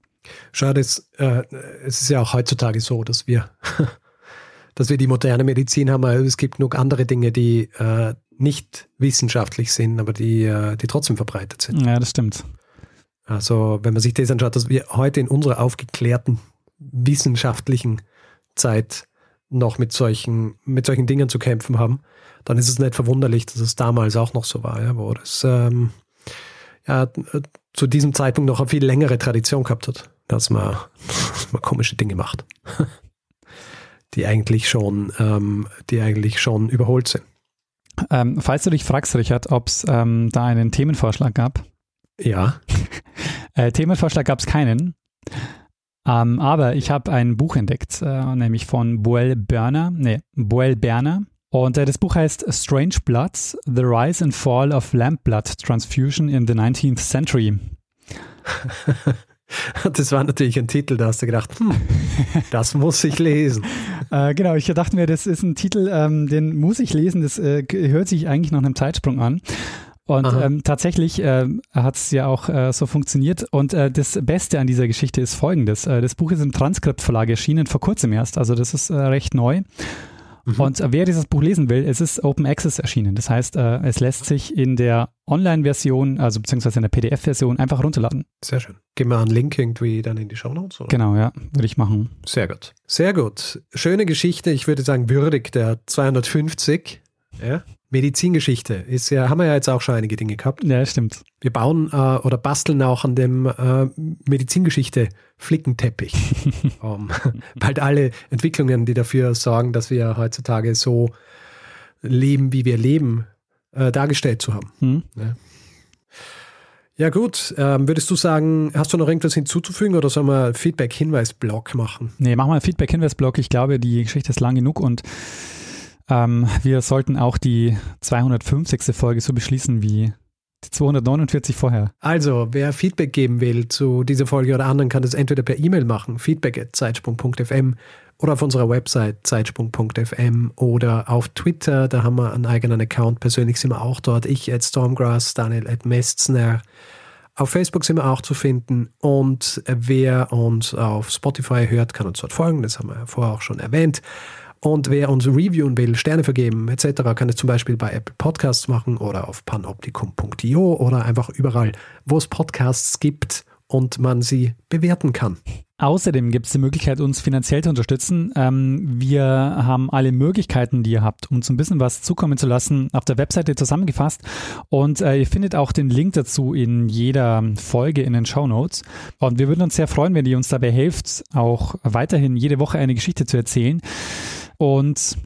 Schade, es, äh, es ist ja auch heutzutage so, dass wir, dass wir die moderne Medizin haben, aber es gibt genug andere Dinge, die äh, nicht wissenschaftlich sind, aber die, äh, die trotzdem verbreitet sind. Ja, das stimmt. Also wenn man sich das anschaut, dass wir heute in unserer aufgeklärten wissenschaftlichen Zeit noch mit solchen, mit solchen Dingen zu kämpfen haben, dann ist es nicht verwunderlich, dass es damals auch noch so war, ja, wo das ähm, ja, zu diesem Zeitpunkt noch eine viel längere Tradition gehabt hat, dass man, <laughs> dass man komische Dinge macht, <laughs> die eigentlich schon, ähm, die eigentlich schon überholt sind. Ähm, falls du dich fragst, Richard, ob es ähm, da einen Themenvorschlag gab, ja. <laughs> äh, Themenvorschlag gab es keinen. Ähm, aber ich habe ein Buch entdeckt, äh, nämlich von Boel Berner, nee, Boel Berner. Und äh, das Buch heißt Strange Bloods, The Rise and Fall of Lamp Blood Transfusion in the 19th Century. <laughs> <laughs> Das war natürlich ein Titel, da hast du gedacht, hm, das muss ich lesen. <laughs> äh, genau, ich dachte mir, das ist ein Titel, ähm, den muss ich lesen, das äh, hört sich eigentlich nach einem Zeitsprung an. Und ähm, tatsächlich äh, hat es ja auch äh, so funktioniert. Und äh, das Beste an dieser Geschichte ist folgendes. Äh, das Buch ist im Transkriptverlag erschienen, vor kurzem erst. Also das ist äh, recht neu. Mhm. Und wer dieses Buch lesen will, es ist Open Access erschienen. Das heißt, äh, es lässt sich in der Online-Version, also beziehungsweise in der PDF-Version, einfach runterladen. Sehr schön. Gehen wir einen Link irgendwie dann in die Show Notes? Oder? Genau, ja, würde ich machen. Sehr gut. Sehr gut. Schöne Geschichte. Ich würde sagen, würdig der 250. Ja. Medizingeschichte ist ja, haben wir ja jetzt auch schon einige Dinge gehabt. Ja, stimmt. Wir bauen äh, oder basteln auch an dem äh, Medizingeschichte Flickenteppich. <laughs> um, bald alle Entwicklungen, die dafür sorgen, dass wir heutzutage so leben, wie wir leben, äh, dargestellt zu haben. Hm. Ja. ja. gut. Ähm, würdest du sagen, hast du noch irgendwas hinzuzufügen oder sollen wir Feedback-Hinweis-Blog machen? Nee, machen wir einen Feedback-Hinweis-Blog. Ich glaube, die Geschichte ist lang genug und ähm, wir sollten auch die 250. Folge so beschließen wie Die 249 vorher. Also, wer Feedback geben will zu dieser Folge oder anderen, kann das entweder per E-Mail machen, feedback.zeitsprung.fm oder auf unserer Website zeitsprung.fm oder auf Twitter, da haben wir einen eigenen Account, persönlich sind wir auch dort, ich at Stormgrass, Daniel at Mestner. Auf Facebook sind wir auch zu finden und wer uns auf Spotify hört, kann uns dort folgen, das haben wir ja vorher auch schon erwähnt. Und wer uns reviewen will, Sterne vergeben etc., kann es zum Beispiel bei Apple Podcasts machen oder auf panoptikum.io oder einfach überall, wo es Podcasts gibt und man sie bewerten kann. Außerdem gibt es die Möglichkeit, uns finanziell zu unterstützen. Ähm, wir haben alle Möglichkeiten, die ihr habt, uns ein bisschen was zukommen zu lassen, auf der Webseite zusammengefasst. Und äh, ihr findet auch den Link dazu in jeder Folge in den Show Notes. Und wir würden uns sehr freuen, wenn ihr uns dabei helft, auch weiterhin jede Woche eine Geschichte zu erzählen. Und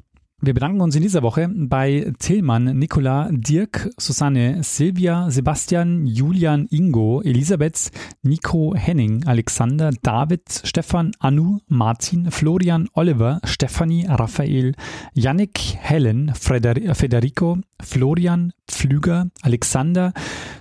wir bedanken uns in dieser Woche bei Tillmann, Nicola, Dirk, Susanne, Silvia, Sebastian, Julian, Ingo, Elisabeth, Nico, Henning, Alexander, David, Stefan, Anu, Martin, Florian, Oliver, Stefanie, Raphael, Yannick, Helen, Freder Federico, Florian, Pflüger, Alexander,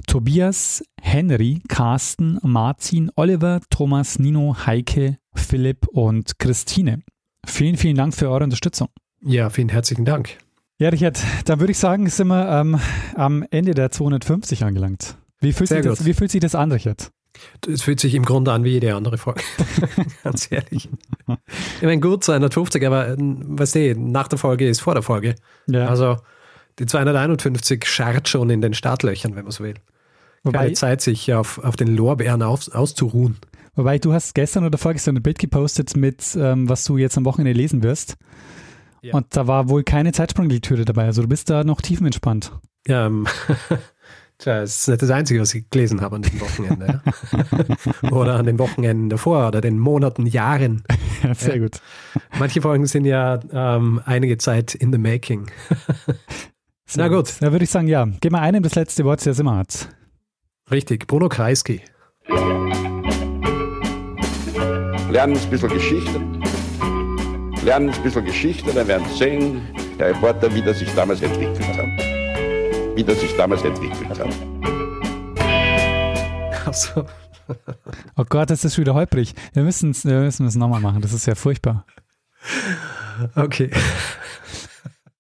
Tobias, Henry, Carsten, Martin, Oliver, Thomas, Nino, Heike, Philipp und Christine. Vielen, vielen Dank für eure Unterstützung. Ja, vielen herzlichen Dank. Ja, Richard, dann würde ich sagen, sind wir ähm, am Ende der 250 angelangt. Wie fühlt, sich das, wie fühlt sich das an, Richard? Es fühlt sich im Grunde an wie jede andere Folge. <laughs> Ganz ehrlich. Ich meine, gut, 250, aber weißt du, nach der Folge ist vor der Folge. Ja. Also die 251 scharrt schon in den Startlöchern, wenn man so will. Wobei, Keine Zeit, sich auf, auf den Lorbeeren auf, auszuruhen. Wobei du hast gestern oder vorgestern ein Bild gepostet mit, ähm, was du jetzt am Wochenende lesen wirst. Ja. Und da war wohl keine Zeitsprunglektüre dabei. Also du bist da noch tiefenentspannt. Ja, ähm, <laughs> tja, das ist nicht das Einzige, was ich gelesen habe an dem Wochenende. ja. <laughs> oder an den Wochenenden davor oder den Monaten, Jahren. Ja, sehr gut. Manche Folgen sind ja ähm, einige Zeit in the making. <laughs> Na gut. Da würde ich sagen, ja, gib mal einem das letzte Wort, der es immer hat. Richtig, Bruno Kreisky. Lernen ein bisschen Geschichte lernen ein bisschen Geschichte, dann werden Sie sehen, der Reporter, wie das sich damals entwickelt hat. Wie das sich damals entwickelt hat. Ach <laughs> Oh Gott, das ist wieder holprig. Wir müssen es wir müssen nochmal machen. Das ist ja furchtbar. Okay.